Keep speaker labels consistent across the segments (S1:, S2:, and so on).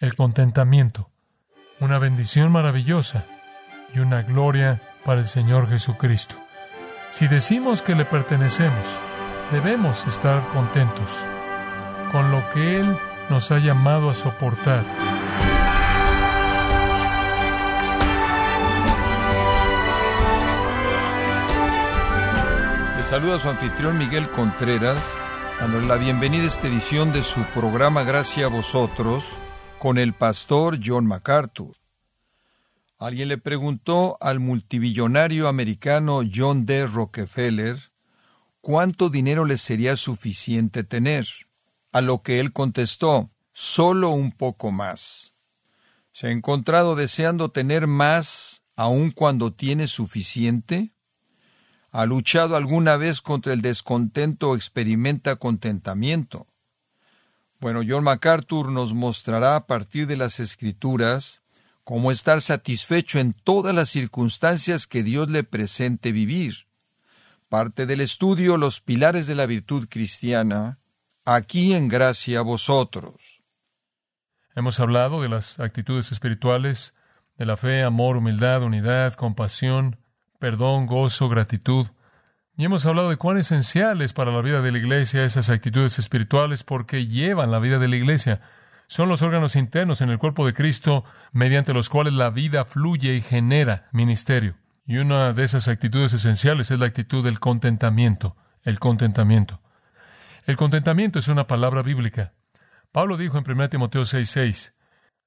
S1: el contentamiento, una bendición maravillosa y una gloria para el Señor Jesucristo. Si decimos que le pertenecemos, debemos estar contentos con lo que Él nos ha llamado a soportar.
S2: Le saluda su anfitrión Miguel Contreras, dándole la bienvenida a esta edición de su programa Gracias a vosotros con el pastor John MacArthur. Alguien le preguntó al multibillonario americano John D. Rockefeller cuánto dinero le sería suficiente tener, a lo que él contestó, solo un poco más. ¿Se ha encontrado deseando tener más aun cuando tiene suficiente? ¿Ha luchado alguna vez contra el descontento o experimenta contentamiento? Bueno, John MacArthur nos mostrará a partir de las Escrituras cómo estar satisfecho en todas las circunstancias que Dios le presente vivir. Parte del estudio Los pilares de la virtud cristiana, aquí en gracia vosotros.
S1: Hemos hablado de las actitudes espirituales, de la fe, amor, humildad, unidad, compasión, perdón, gozo, gratitud. Y hemos hablado de cuán esenciales para la vida de la iglesia esas actitudes espirituales porque llevan la vida de la iglesia son los órganos internos en el cuerpo de Cristo mediante los cuales la vida fluye y genera ministerio. Y una de esas actitudes esenciales es la actitud del contentamiento, el contentamiento. El contentamiento es una palabra bíblica. Pablo dijo en 1 Timoteo 6:6,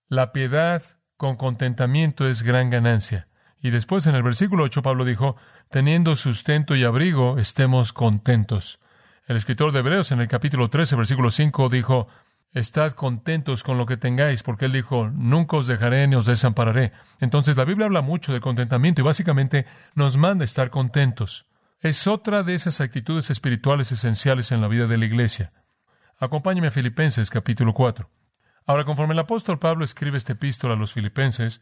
S1: la piedad con contentamiento es gran ganancia. Y después en el versículo 8 Pablo dijo, teniendo sustento y abrigo, estemos contentos. El escritor de Hebreos en el capítulo 13, versículo 5 dijo, Estad contentos con lo que tengáis, porque Él dijo, nunca os dejaré ni os desampararé. Entonces la Biblia habla mucho de contentamiento y básicamente nos manda estar contentos. Es otra de esas actitudes espirituales esenciales en la vida de la iglesia. Acompáñeme a Filipenses capítulo 4. Ahora, conforme el apóstol Pablo escribe esta epístola a los filipenses,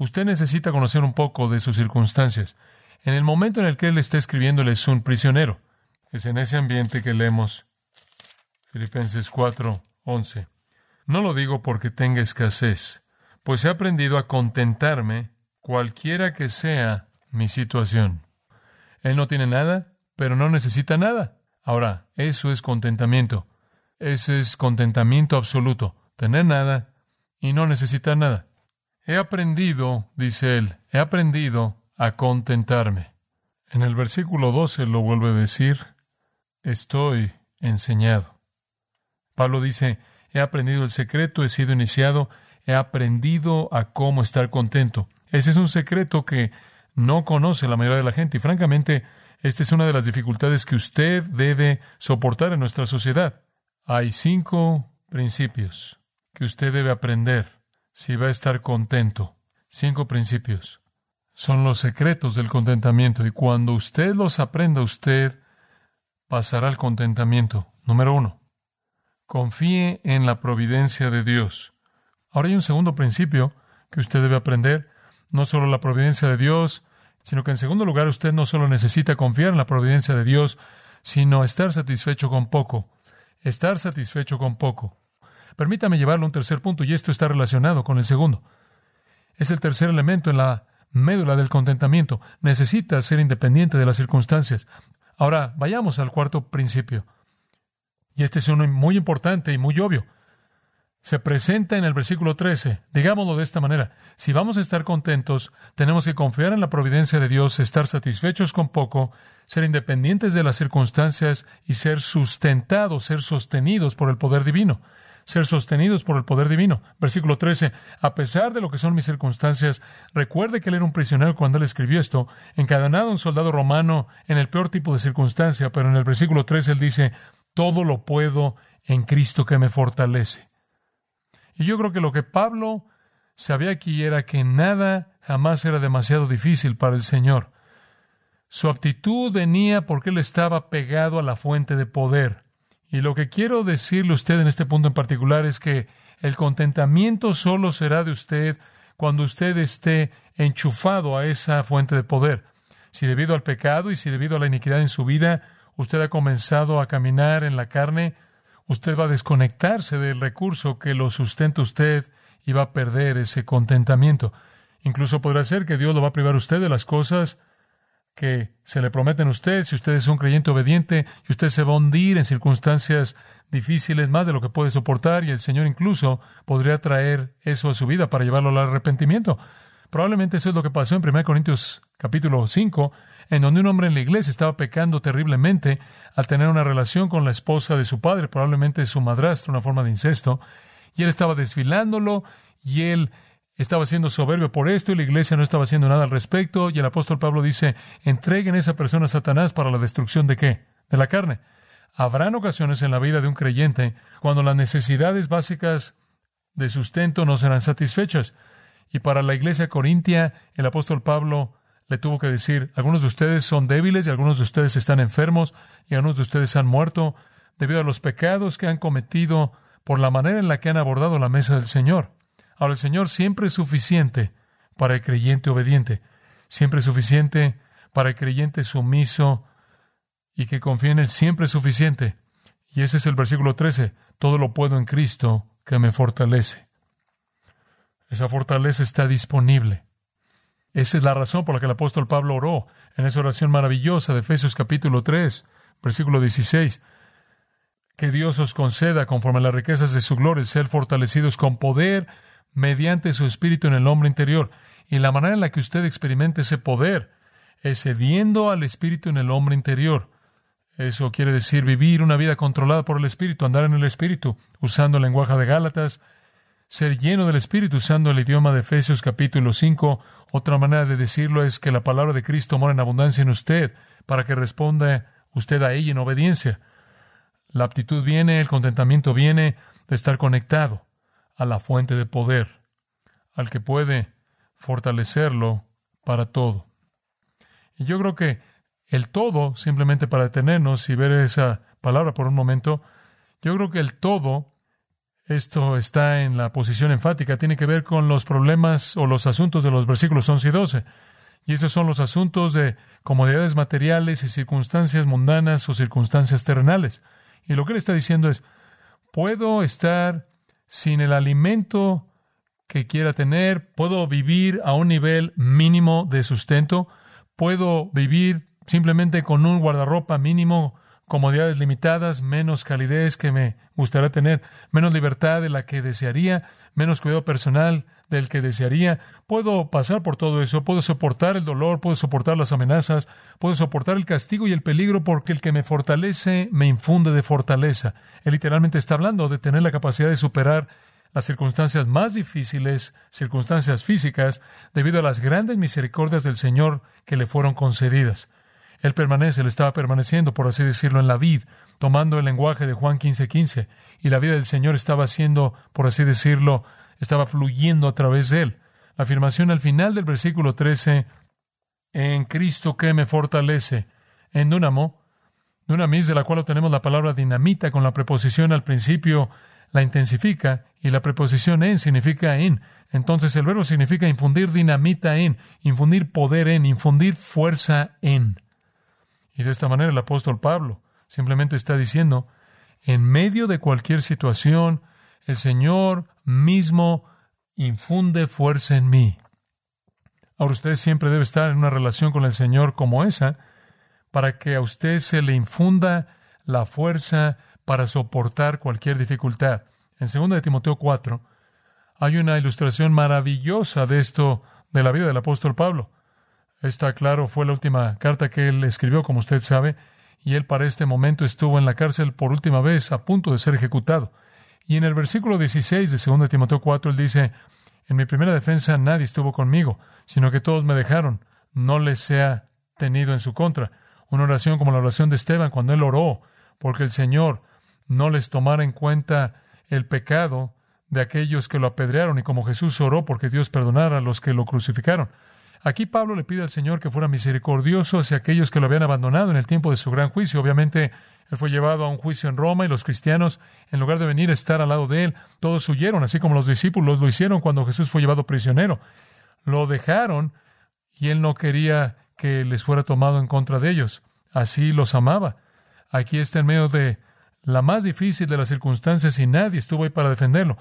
S1: usted necesita conocer un poco de sus circunstancias. En el momento en el que él está escribiendo, es un prisionero. Es en ese ambiente que leemos Filipenses 4, 11. No lo digo porque tenga escasez, pues he aprendido a contentarme cualquiera que sea mi situación. Él no tiene nada, pero no necesita nada. Ahora, eso es contentamiento. Ese es contentamiento absoluto. Tener nada y no necesitar nada. He aprendido, dice él, he aprendido a contentarme. En el versículo 12 lo vuelve a decir, estoy enseñado. Pablo dice, he aprendido el secreto, he sido iniciado, he aprendido a cómo estar contento. Ese es un secreto que no conoce la mayoría de la gente y francamente esta es una de las dificultades que usted debe soportar en nuestra sociedad. Hay cinco principios que usted debe aprender si va a estar contento. Cinco principios. Son los secretos del contentamiento y cuando usted los aprenda usted pasará al contentamiento. Número uno. Confíe en la providencia de Dios. Ahora hay un segundo principio que usted debe aprender, no solo la providencia de Dios, sino que en segundo lugar usted no solo necesita confiar en la providencia de Dios, sino estar satisfecho con poco. Estar satisfecho con poco. Permítame llevarlo a un tercer punto, y esto está relacionado con el segundo. Es el tercer elemento en la médula del contentamiento. Necesita ser independiente de las circunstancias. Ahora, vayamos al cuarto principio. Y este es uno muy importante y muy obvio. Se presenta en el versículo 13. Digámoslo de esta manera. Si vamos a estar contentos, tenemos que confiar en la providencia de Dios, estar satisfechos con poco, ser independientes de las circunstancias y ser sustentados, ser sostenidos por el poder divino. Ser sostenidos por el poder divino. Versículo 13. A pesar de lo que son mis circunstancias, recuerde que él era un prisionero cuando él escribió esto, encadenado a un soldado romano en el peor tipo de circunstancia, pero en el versículo 13 él dice, todo lo puedo en Cristo que me fortalece. Y yo creo que lo que Pablo sabía aquí era que nada jamás era demasiado difícil para el Señor. Su actitud venía porque él estaba pegado a la fuente de poder. Y lo que quiero decirle a usted en este punto en particular es que el contentamiento solo será de usted cuando usted esté enchufado a esa fuente de poder. Si debido al pecado y si debido a la iniquidad en su vida, usted ha comenzado a caminar en la carne, usted va a desconectarse del recurso que lo sustenta usted y va a perder ese contentamiento. Incluso podrá ser que Dios lo va a privar a usted de las cosas que se le prometen a usted, si usted es un creyente obediente, y usted se va a hundir en circunstancias difíciles más de lo que puede soportar, y el Señor incluso podría traer eso a su vida para llevarlo al arrepentimiento. Probablemente eso es lo que pasó en 1 Corintios capítulo 5, en donde un hombre en la iglesia estaba pecando terriblemente al tener una relación con la esposa de su padre, probablemente su madrastra, una forma de incesto, y él estaba desfilándolo, y él estaba siendo soberbio por esto y la iglesia no estaba haciendo nada al respecto. Y el apóstol Pablo dice, entreguen esa persona a Satanás para la destrucción de qué? De la carne. Habrán ocasiones en la vida de un creyente cuando las necesidades básicas de sustento no serán satisfechas. Y para la iglesia corintia, el apóstol Pablo le tuvo que decir, algunos de ustedes son débiles y algunos de ustedes están enfermos y algunos de ustedes han muerto debido a los pecados que han cometido por la manera en la que han abordado la mesa del Señor. Ahora, el Señor siempre es suficiente para el creyente obediente, siempre es suficiente para el creyente sumiso y que confía en Él, siempre es suficiente. Y ese es el versículo 13, todo lo puedo en Cristo que me fortalece. Esa fortaleza está disponible. Esa es la razón por la que el apóstol Pablo oró en esa oración maravillosa de Efesios capítulo 3, versículo 16. Que Dios os conceda, conforme a las riquezas de su gloria, ser fortalecidos con poder mediante su espíritu en el hombre interior. Y la manera en la que usted experimente ese poder es cediendo al espíritu en el hombre interior. Eso quiere decir vivir una vida controlada por el espíritu, andar en el espíritu, usando el lenguaje de Gálatas, ser lleno del espíritu, usando el idioma de Efesios capítulo 5. Otra manera de decirlo es que la palabra de Cristo mora en abundancia en usted, para que responda usted a ella en obediencia. La aptitud viene, el contentamiento viene de estar conectado a la fuente de poder, al que puede fortalecerlo para todo. Y yo creo que el todo, simplemente para detenernos y ver esa palabra por un momento, yo creo que el todo, esto está en la posición enfática, tiene que ver con los problemas o los asuntos de los versículos 11 y 12. Y esos son los asuntos de comodidades materiales y circunstancias mundanas o circunstancias terrenales. Y lo que él está diciendo es, puedo estar sin el alimento que quiera tener, puedo vivir a un nivel mínimo de sustento, puedo vivir simplemente con un guardarropa mínimo, comodidades limitadas, menos calidez que me gustaría tener, menos libertad de la que desearía, menos cuidado personal del que desearía. Puedo pasar por todo eso, puedo soportar el dolor, puedo soportar las amenazas, puedo soportar el castigo y el peligro porque el que me fortalece me infunde de fortaleza. Él literalmente está hablando de tener la capacidad de superar las circunstancias más difíciles, circunstancias físicas, debido a las grandes misericordias del Señor que le fueron concedidas. Él permanece, él estaba permaneciendo, por así decirlo, en la vid, tomando el lenguaje de Juan 15:15, 15, y la vida del Señor estaba siendo, por así decirlo, estaba fluyendo a través de él. La afirmación al final del versículo 13, en Cristo que me fortalece, en Dunamo, Dunamis, de la cual tenemos la palabra dinamita con la preposición al principio, la intensifica, y la preposición en significa en. Entonces el verbo significa infundir dinamita en, infundir poder en, infundir fuerza en. Y de esta manera el apóstol Pablo simplemente está diciendo, en medio de cualquier situación, el Señor mismo infunde fuerza en mí. Ahora usted siempre debe estar en una relación con el Señor como esa, para que a usted se le infunda la fuerza para soportar cualquier dificultad. En 2 de Timoteo 4 hay una ilustración maravillosa de esto de la vida del apóstol Pablo. Esta, claro, fue la última carta que él escribió, como usted sabe, y él para este momento estuvo en la cárcel por última vez a punto de ser ejecutado. Y en el versículo 16 de 2 Timoteo 4 él dice, en mi primera defensa nadie estuvo conmigo, sino que todos me dejaron, no les sea tenido en su contra. Una oración como la oración de Esteban cuando él oró, porque el Señor no les tomara en cuenta el pecado de aquellos que lo apedrearon y como Jesús oró porque Dios perdonara a los que lo crucificaron. Aquí Pablo le pide al Señor que fuera misericordioso hacia aquellos que lo habían abandonado en el tiempo de su gran juicio. Obviamente, él fue llevado a un juicio en Roma y los cristianos, en lugar de venir a estar al lado de él, todos huyeron, así como los discípulos lo hicieron cuando Jesús fue llevado prisionero. Lo dejaron y él no quería que les fuera tomado en contra de ellos. Así los amaba. Aquí está en medio de la más difícil de las circunstancias y nadie estuvo ahí para defenderlo.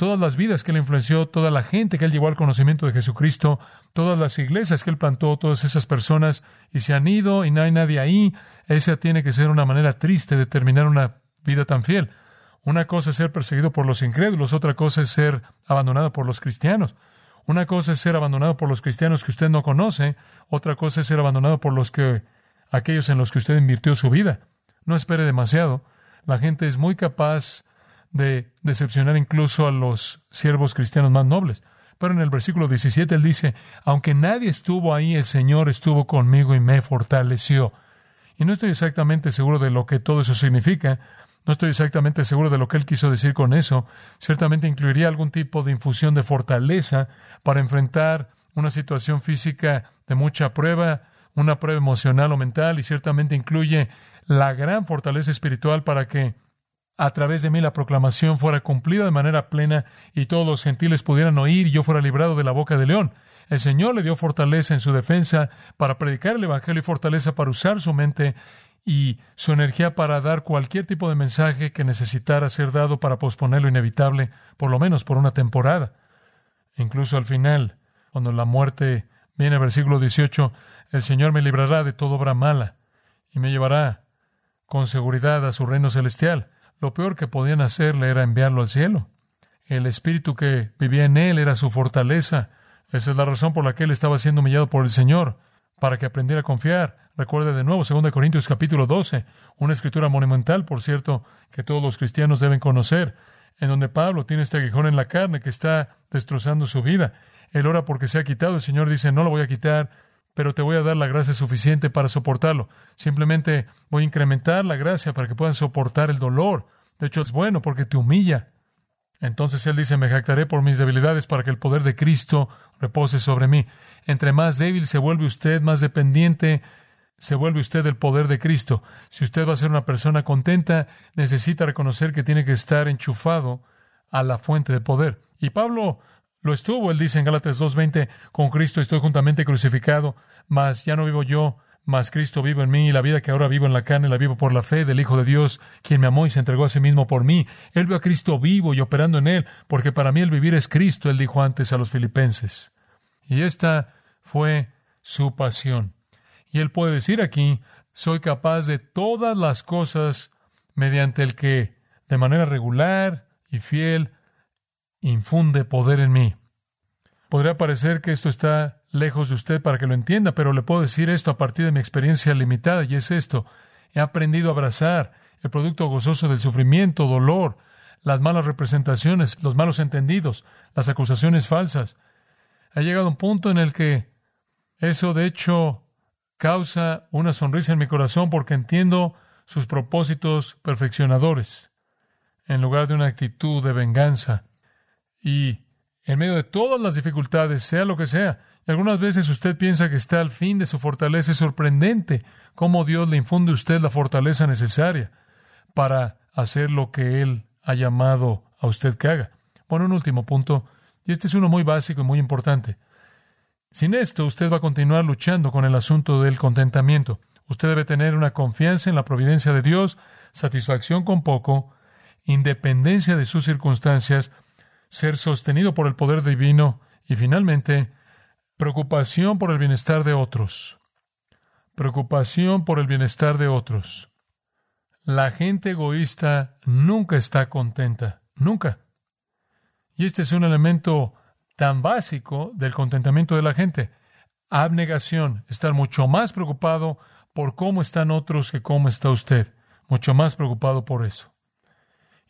S1: Todas las vidas que él influenció, toda la gente que él llevó al conocimiento de Jesucristo, todas las iglesias que él plantó, todas esas personas, y se han ido y no hay nadie ahí, esa tiene que ser una manera triste de terminar una vida tan fiel. Una cosa es ser perseguido por los incrédulos, otra cosa es ser abandonado por los cristianos. Una cosa es ser abandonado por los cristianos que usted no conoce, otra cosa es ser abandonado por los que aquellos en los que usted invirtió su vida. No espere demasiado. La gente es muy capaz de decepcionar incluso a los siervos cristianos más nobles. Pero en el versículo 17 él dice, aunque nadie estuvo ahí, el Señor estuvo conmigo y me fortaleció. Y no estoy exactamente seguro de lo que todo eso significa, no estoy exactamente seguro de lo que él quiso decir con eso. Ciertamente incluiría algún tipo de infusión de fortaleza para enfrentar una situación física de mucha prueba, una prueba emocional o mental, y ciertamente incluye la gran fortaleza espiritual para que a través de mí la proclamación fuera cumplida de manera plena y todos los gentiles pudieran oír y yo fuera librado de la boca del león. El Señor le dio fortaleza en su defensa para predicar el Evangelio y fortaleza para usar su mente y su energía para dar cualquier tipo de mensaje que necesitara ser dado para posponer lo inevitable, por lo menos por una temporada. Incluso al final, cuando la muerte viene, versículo 18, el Señor me librará de toda obra mala y me llevará con seguridad a su reino celestial. Lo peor que podían hacerle era enviarlo al cielo. El espíritu que vivía en él era su fortaleza. Esa es la razón por la que él estaba siendo humillado por el Señor, para que aprendiera a confiar. Recuerde de nuevo 2 Corintios capítulo 12, una escritura monumental, por cierto, que todos los cristianos deben conocer, en donde Pablo tiene este aguijón en la carne que está destrozando su vida. Él ora porque se ha quitado, el Señor dice, no lo voy a quitar, pero te voy a dar la gracia suficiente para soportarlo. Simplemente voy a incrementar la gracia para que puedan soportar el dolor. De hecho, es bueno porque te humilla. Entonces él dice, me jactaré por mis debilidades para que el poder de Cristo repose sobre mí. Entre más débil se vuelve usted, más dependiente se vuelve usted del poder de Cristo. Si usted va a ser una persona contenta, necesita reconocer que tiene que estar enchufado a la fuente de poder. Y Pablo lo estuvo, él dice en Gálatas 2.20, con Cristo estoy juntamente crucificado, mas ya no vivo yo, mas Cristo vive en mí, y la vida que ahora vivo en la carne la vivo por la fe del Hijo de Dios, quien me amó y se entregó a sí mismo por mí. Él vio a Cristo vivo y operando en él, porque para mí el vivir es Cristo, él dijo antes a los filipenses. Y esta fue su pasión. Y él puede decir aquí, soy capaz de todas las cosas mediante el que, de manera regular y fiel, infunde poder en mí. Podría parecer que esto está lejos de usted para que lo entienda, pero le puedo decir esto a partir de mi experiencia limitada, y es esto. He aprendido a abrazar el producto gozoso del sufrimiento, dolor, las malas representaciones, los malos entendidos, las acusaciones falsas. Ha llegado un punto en el que eso, de hecho, causa una sonrisa en mi corazón porque entiendo sus propósitos perfeccionadores, en lugar de una actitud de venganza. Y en medio de todas las dificultades, sea lo que sea, y algunas veces usted piensa que está al fin de su fortaleza, es sorprendente cómo Dios le infunde a usted la fortaleza necesaria para hacer lo que Él ha llamado a usted que haga. Bueno, un último punto, y este es uno muy básico y muy importante. Sin esto, usted va a continuar luchando con el asunto del contentamiento. Usted debe tener una confianza en la providencia de Dios, satisfacción con poco, independencia de sus circunstancias, ser sostenido por el poder divino y finalmente preocupación por el bienestar de otros. Preocupación por el bienestar de otros. La gente egoísta nunca está contenta, nunca. Y este es un elemento tan básico del contentamiento de la gente. Abnegación, estar mucho más preocupado por cómo están otros que cómo está usted, mucho más preocupado por eso.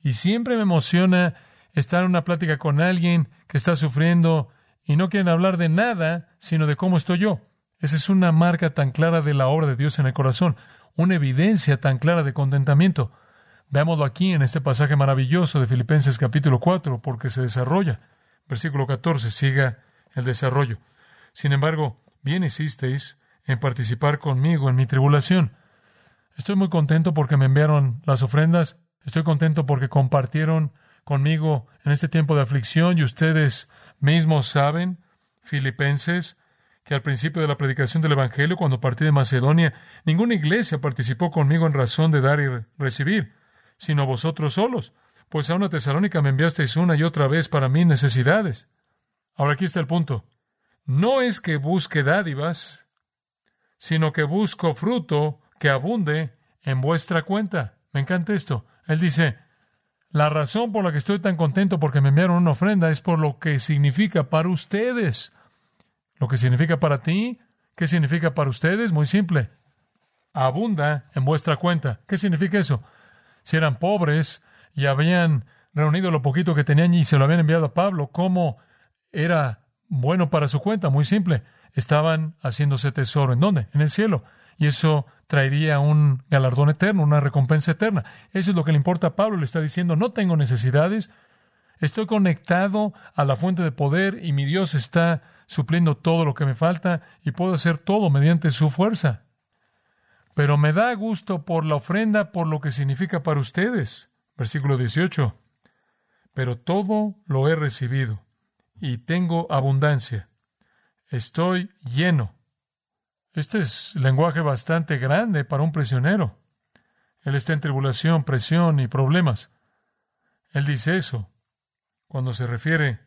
S1: Y siempre me emociona estar en una plática con alguien que está sufriendo y no quieren hablar de nada, sino de cómo estoy yo. Esa es una marca tan clara de la obra de Dios en el corazón, una evidencia tan clara de contentamiento. Veámoslo aquí en este pasaje maravilloso de Filipenses capítulo 4, porque se desarrolla. Versículo 14, siga el desarrollo. Sin embargo, bien hicisteis en participar conmigo en mi tribulación. Estoy muy contento porque me enviaron las ofrendas, estoy contento porque compartieron conmigo en este tiempo de aflicción y ustedes mismos saben, filipenses, que al principio de la predicación del Evangelio, cuando partí de Macedonia, ninguna iglesia participó conmigo en razón de dar y recibir, sino vosotros solos, pues a una tesalónica me enviasteis una y otra vez para mis necesidades. Ahora aquí está el punto. No es que busque dádivas, sino que busco fruto que abunde en vuestra cuenta. Me encanta esto. Él dice, la razón por la que estoy tan contento porque me enviaron una ofrenda es por lo que significa para ustedes. Lo que significa para ti, ¿qué significa para ustedes? Muy simple. Abunda en vuestra cuenta. ¿Qué significa eso? Si eran pobres y habían reunido lo poquito que tenían y se lo habían enviado a Pablo, ¿cómo era bueno para su cuenta? Muy simple. Estaban haciéndose tesoro. ¿En dónde? En el cielo. Y eso traería un galardón eterno, una recompensa eterna. Eso es lo que le importa a Pablo. Le está diciendo, no tengo necesidades, estoy conectado a la fuente de poder y mi Dios está supliendo todo lo que me falta y puedo hacer todo mediante su fuerza. Pero me da gusto por la ofrenda, por lo que significa para ustedes. Versículo 18. Pero todo lo he recibido y tengo abundancia. Estoy lleno este es lenguaje bastante grande para un prisionero. Él está en tribulación, presión y problemas. Él dice eso cuando se refiere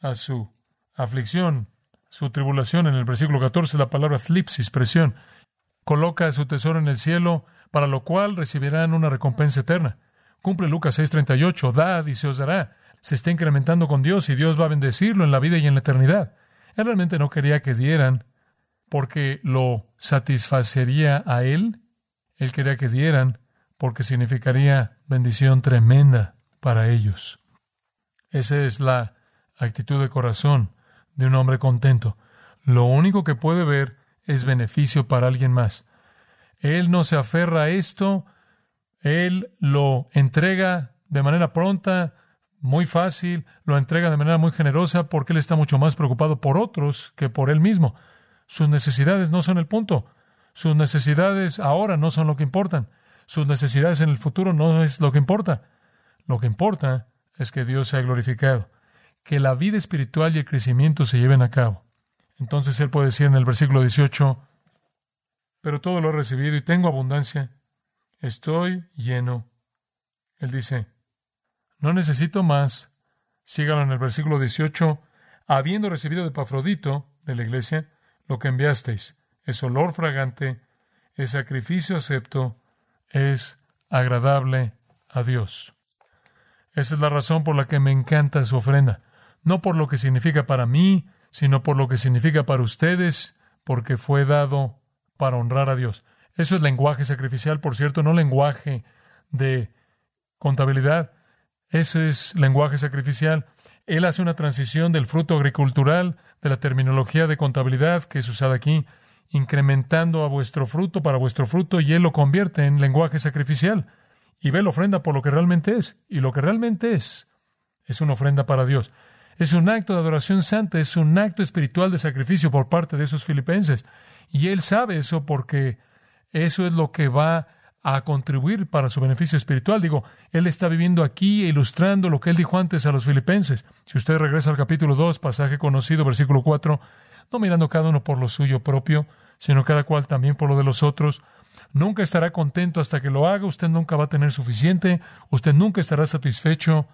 S1: a su aflicción, su tribulación. En el versículo 14, la palabra flipsis, presión. Coloca su tesoro en el cielo, para lo cual recibirán una recompensa eterna. Cumple Lucas 6:38, dad y se os dará. Se está incrementando con Dios y Dios va a bendecirlo en la vida y en la eternidad. Él realmente no quería que dieran porque lo satisfacería a él. Él quería que dieran porque significaría bendición tremenda para ellos. Esa es la actitud de corazón de un hombre contento. Lo único que puede ver es beneficio para alguien más. Él no se aferra a esto, él lo entrega de manera pronta, muy fácil, lo entrega de manera muy generosa porque él está mucho más preocupado por otros que por él mismo. Sus necesidades no son el punto. Sus necesidades ahora no son lo que importan. Sus necesidades en el futuro no es lo que importa. Lo que importa es que Dios sea glorificado, que la vida espiritual y el crecimiento se lleven a cabo. Entonces Él puede decir en el versículo 18, pero todo lo he recibido y tengo abundancia. Estoy lleno. Él dice, no necesito más. Sígalo en el versículo 18, habiendo recibido de Pafrodito, de la iglesia, lo que enviasteis. Es olor fragante, es sacrificio acepto, es agradable a Dios. Esa es la razón por la que me encanta su ofrenda. No por lo que significa para mí, sino por lo que significa para ustedes, porque fue dado para honrar a Dios. Eso es lenguaje sacrificial, por cierto, no lenguaje de contabilidad. Eso es lenguaje sacrificial. Él hace una transición del fruto agricultural de la terminología de contabilidad que es usada aquí, incrementando a vuestro fruto para vuestro fruto, y Él lo convierte en lenguaje sacrificial. Y ve la ofrenda por lo que realmente es. Y lo que realmente es, es una ofrenda para Dios. Es un acto de adoración santa, es un acto espiritual de sacrificio por parte de esos filipenses. Y Él sabe eso porque eso es lo que va a contribuir para su beneficio espiritual. Digo, él está viviendo aquí e ilustrando lo que él dijo antes a los filipenses. Si usted regresa al capítulo 2, pasaje conocido, versículo 4, no mirando cada uno por lo suyo propio, sino cada cual también por lo de los otros. Nunca estará contento hasta que lo haga, usted nunca va a tener suficiente, usted nunca estará satisfecho,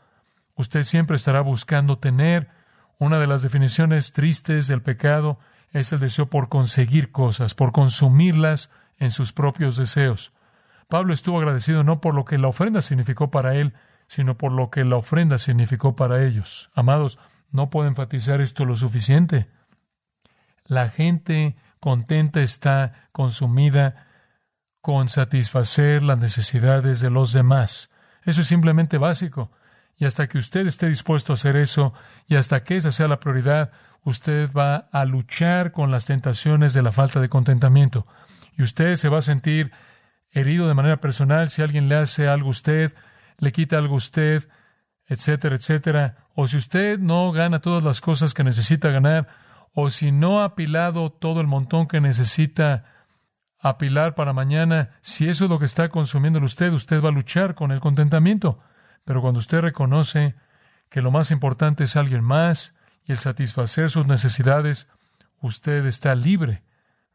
S1: usted siempre estará buscando tener. Una de las definiciones tristes del pecado es el deseo por conseguir cosas, por consumirlas en sus propios deseos. Pablo estuvo agradecido no por lo que la ofrenda significó para él, sino por lo que la ofrenda significó para ellos. Amados, no puedo enfatizar esto lo suficiente. La gente contenta está consumida con satisfacer las necesidades de los demás. Eso es simplemente básico. Y hasta que usted esté dispuesto a hacer eso, y hasta que esa sea la prioridad, usted va a luchar con las tentaciones de la falta de contentamiento. Y usted se va a sentir herido de manera personal, si alguien le hace algo a usted, le quita algo a usted, etcétera, etcétera, o si usted no gana todas las cosas que necesita ganar, o si no ha apilado todo el montón que necesita apilar para mañana, si eso es lo que está consumiendo usted, usted va a luchar con el contentamiento. Pero cuando usted reconoce que lo más importante es alguien más y el satisfacer sus necesidades, usted está libre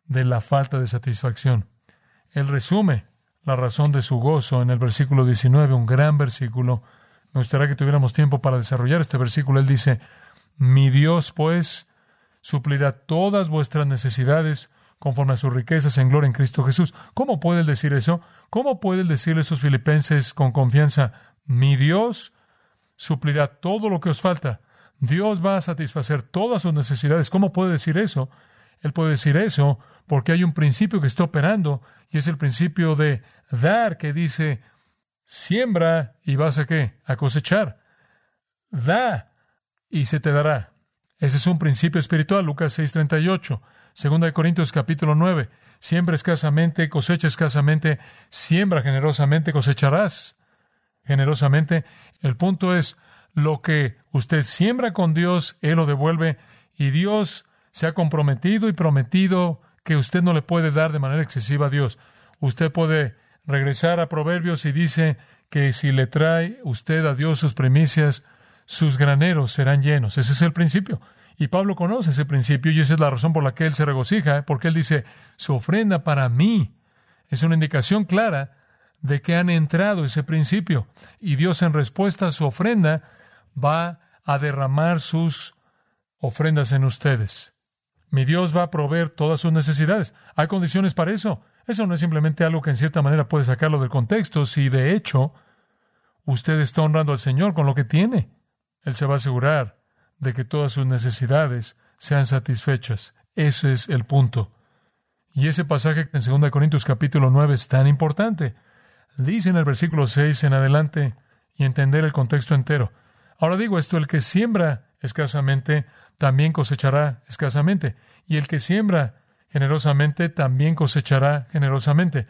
S1: de la falta de satisfacción. Él resume la razón de su gozo en el versículo 19, un gran versículo. Me gustaría que tuviéramos tiempo para desarrollar este versículo. Él dice, mi Dios pues suplirá todas vuestras necesidades conforme a sus riquezas en gloria en Cristo Jesús. ¿Cómo puede él decir eso? ¿Cómo puede él decirle a esos filipenses con confianza, mi Dios suplirá todo lo que os falta? Dios va a satisfacer todas sus necesidades. ¿Cómo puede decir eso? Él puede decir eso porque hay un principio que está operando y es el principio de dar que dice, siembra y vas a qué? A cosechar. Da y se te dará. Ese es un principio espiritual, Lucas 6:38. Segunda de Corintios capítulo 9. Siembra escasamente, cosecha escasamente, siembra generosamente, cosecharás generosamente. El punto es, lo que usted siembra con Dios, Él lo devuelve y Dios se ha comprometido y prometido que usted no le puede dar de manera excesiva a Dios. Usted puede regresar a Proverbios y dice que si le trae usted a Dios sus primicias, sus graneros serán llenos. Ese es el principio. Y Pablo conoce ese principio y esa es la razón por la que él se regocija, porque él dice, su ofrenda para mí es una indicación clara de que han entrado ese principio. Y Dios en respuesta a su ofrenda va a derramar sus ofrendas en ustedes. Mi Dios va a proveer todas sus necesidades. Hay condiciones para eso. Eso no es simplemente algo que en cierta manera puede sacarlo del contexto, si de hecho usted está honrando al Señor con lo que tiene. Él se va a asegurar de que todas sus necesidades sean satisfechas. Ese es el punto. Y ese pasaje en 2 Corintios capítulo 9 es tan importante. Dice en el versículo 6 en adelante y entender el contexto entero. Ahora digo esto, el que siembra escasamente, también cosechará escasamente. Y el que siembra generosamente, también cosechará generosamente.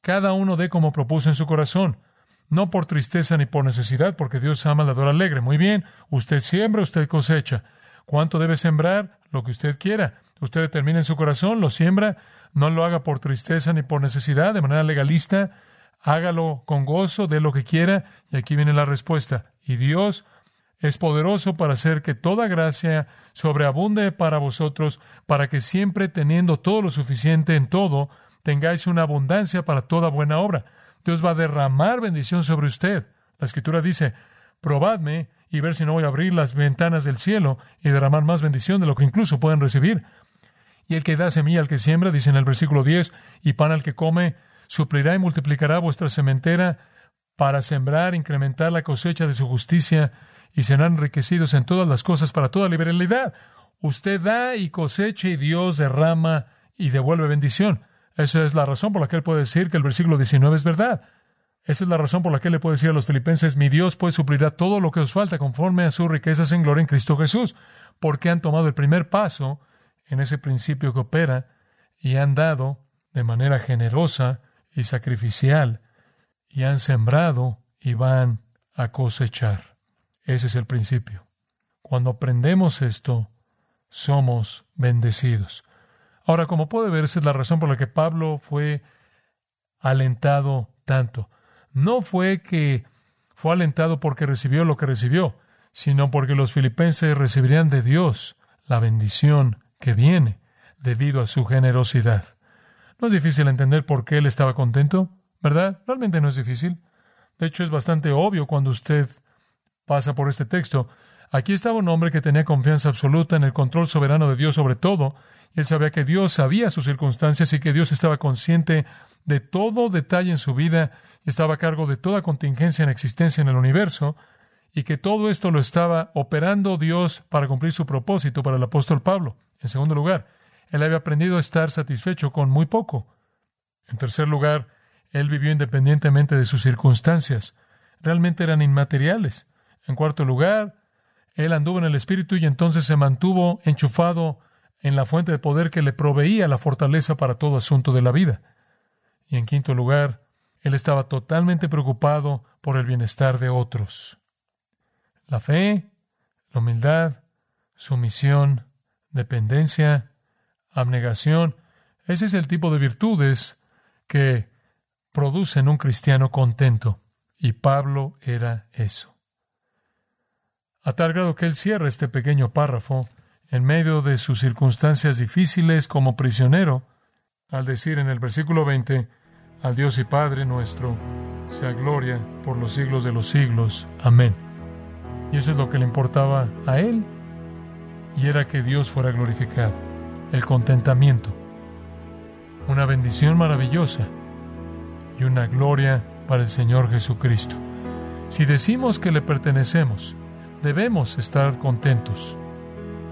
S1: Cada uno dé como propuso en su corazón, no por tristeza ni por necesidad, porque Dios ama al dador alegre. Muy bien, usted siembra, usted cosecha. ¿Cuánto debe sembrar? Lo que usted quiera. Usted determina en su corazón, lo siembra, no lo haga por tristeza ni por necesidad, de manera legalista, hágalo con gozo, de lo que quiera, y aquí viene la respuesta. Y Dios es poderoso para hacer que toda gracia sobreabunde para vosotros, para que siempre teniendo todo lo suficiente en todo, tengáis una abundancia para toda buena obra. Dios va a derramar bendición sobre usted. La escritura dice, probadme y ver si no voy a abrir las ventanas del cielo y derramar más bendición de lo que incluso pueden recibir. Y el que da semilla al que siembra, dice en el versículo 10, y pan al que come, suplirá y multiplicará vuestra sementera para sembrar, incrementar la cosecha de su justicia y serán enriquecidos en todas las cosas para toda liberalidad. Usted da y cosecha y Dios derrama y devuelve bendición. Esa es la razón por la que él puede decir que el versículo 19 es verdad. Esa es la razón por la que él le puede decir a los filipenses, mi Dios pues suplirá todo lo que os falta conforme a sus riquezas en gloria en Cristo Jesús, porque han tomado el primer paso en ese principio que opera y han dado de manera generosa y sacrificial y han sembrado y van a cosechar. Ese es el principio. Cuando aprendemos esto, somos bendecidos. Ahora, como puede ver, esa es la razón por la que Pablo fue alentado tanto. No fue que fue alentado porque recibió lo que recibió, sino porque los filipenses recibirían de Dios la bendición que viene debido a su generosidad. No es difícil entender por qué él estaba contento, ¿verdad? Realmente no es difícil. De hecho, es bastante obvio cuando usted pasa por este texto. Aquí estaba un hombre que tenía confianza absoluta en el control soberano de Dios sobre todo, y él sabía que Dios sabía sus circunstancias y que Dios estaba consciente de todo detalle en su vida estaba a cargo de toda contingencia en existencia en el universo, y que todo esto lo estaba operando Dios para cumplir su propósito para el apóstol Pablo. En segundo lugar, él había aprendido a estar satisfecho con muy poco. En tercer lugar, él vivió independientemente de sus circunstancias. Realmente eran inmateriales. En cuarto lugar, él anduvo en el Espíritu y entonces se mantuvo enchufado en la fuente de poder que le proveía la fortaleza para todo asunto de la vida. Y en quinto lugar, él estaba totalmente preocupado por el bienestar de otros. La fe, la humildad, sumisión, dependencia, abnegación, ese es el tipo de virtudes que producen un cristiano contento. Y Pablo era eso a tal grado que él cierra este pequeño párrafo en medio de sus circunstancias difíciles como prisionero, al decir en el versículo 20, Al Dios y Padre nuestro, sea gloria por los siglos de los siglos. Amén. Y eso es lo que le importaba a él, y era que Dios fuera glorificado, el contentamiento, una bendición maravillosa y una gloria para el Señor Jesucristo. Si decimos que le pertenecemos, debemos estar contentos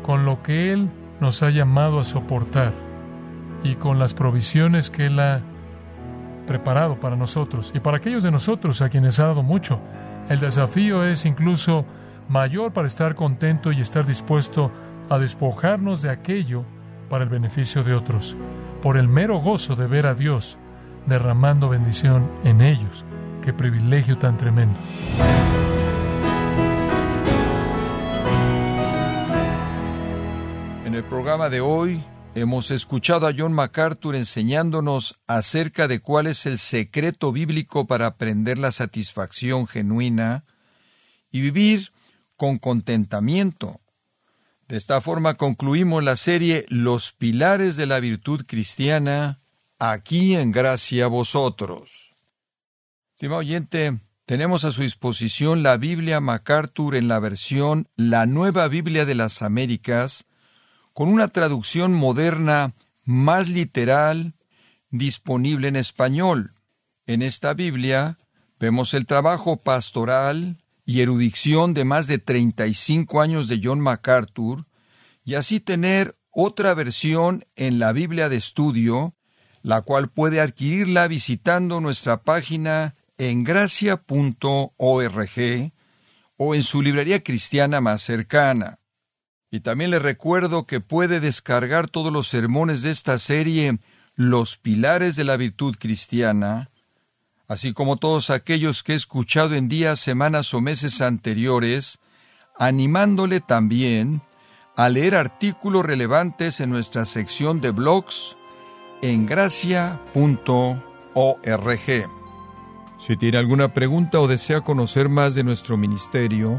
S1: con lo que Él nos ha llamado a soportar y con las provisiones que Él ha preparado para nosotros y para aquellos de nosotros a quienes ha dado mucho. El desafío es incluso mayor para estar contento y estar dispuesto a despojarnos de aquello para el beneficio de otros, por el mero gozo de ver a Dios derramando bendición en ellos. Qué privilegio tan tremendo.
S2: El programa de hoy hemos escuchado a John MacArthur enseñándonos acerca de cuál es el secreto bíblico para aprender la satisfacción genuina y vivir con contentamiento. De esta forma concluimos la serie Los pilares de la virtud cristiana, aquí en gracia a vosotros. Estimado oyente, tenemos a su disposición la Biblia MacArthur en la versión La Nueva Biblia de las Américas, con una traducción moderna más literal disponible en español. En esta Biblia vemos el trabajo pastoral y erudición de más de 35 años de John MacArthur, y así tener otra versión en la Biblia de estudio, la cual puede adquirirla visitando nuestra página en gracia.org o en su librería cristiana más cercana. Y también le recuerdo que puede descargar todos los sermones de esta serie Los Pilares de la Virtud Cristiana, así como todos aquellos que he escuchado en días, semanas o meses anteriores, animándole también a leer artículos relevantes en nuestra sección de blogs en gracia.org. Si tiene alguna pregunta o desea conocer más de nuestro ministerio,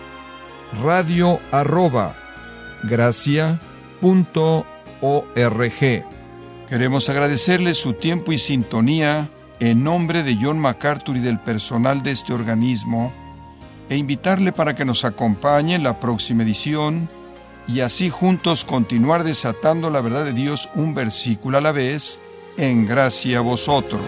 S2: radio arroba Queremos agradecerle su tiempo y sintonía en nombre de John MacArthur y del personal de este organismo e invitarle para que nos acompañe en la próxima edición y así juntos continuar desatando la verdad de Dios un versículo a la vez en gracia a vosotros.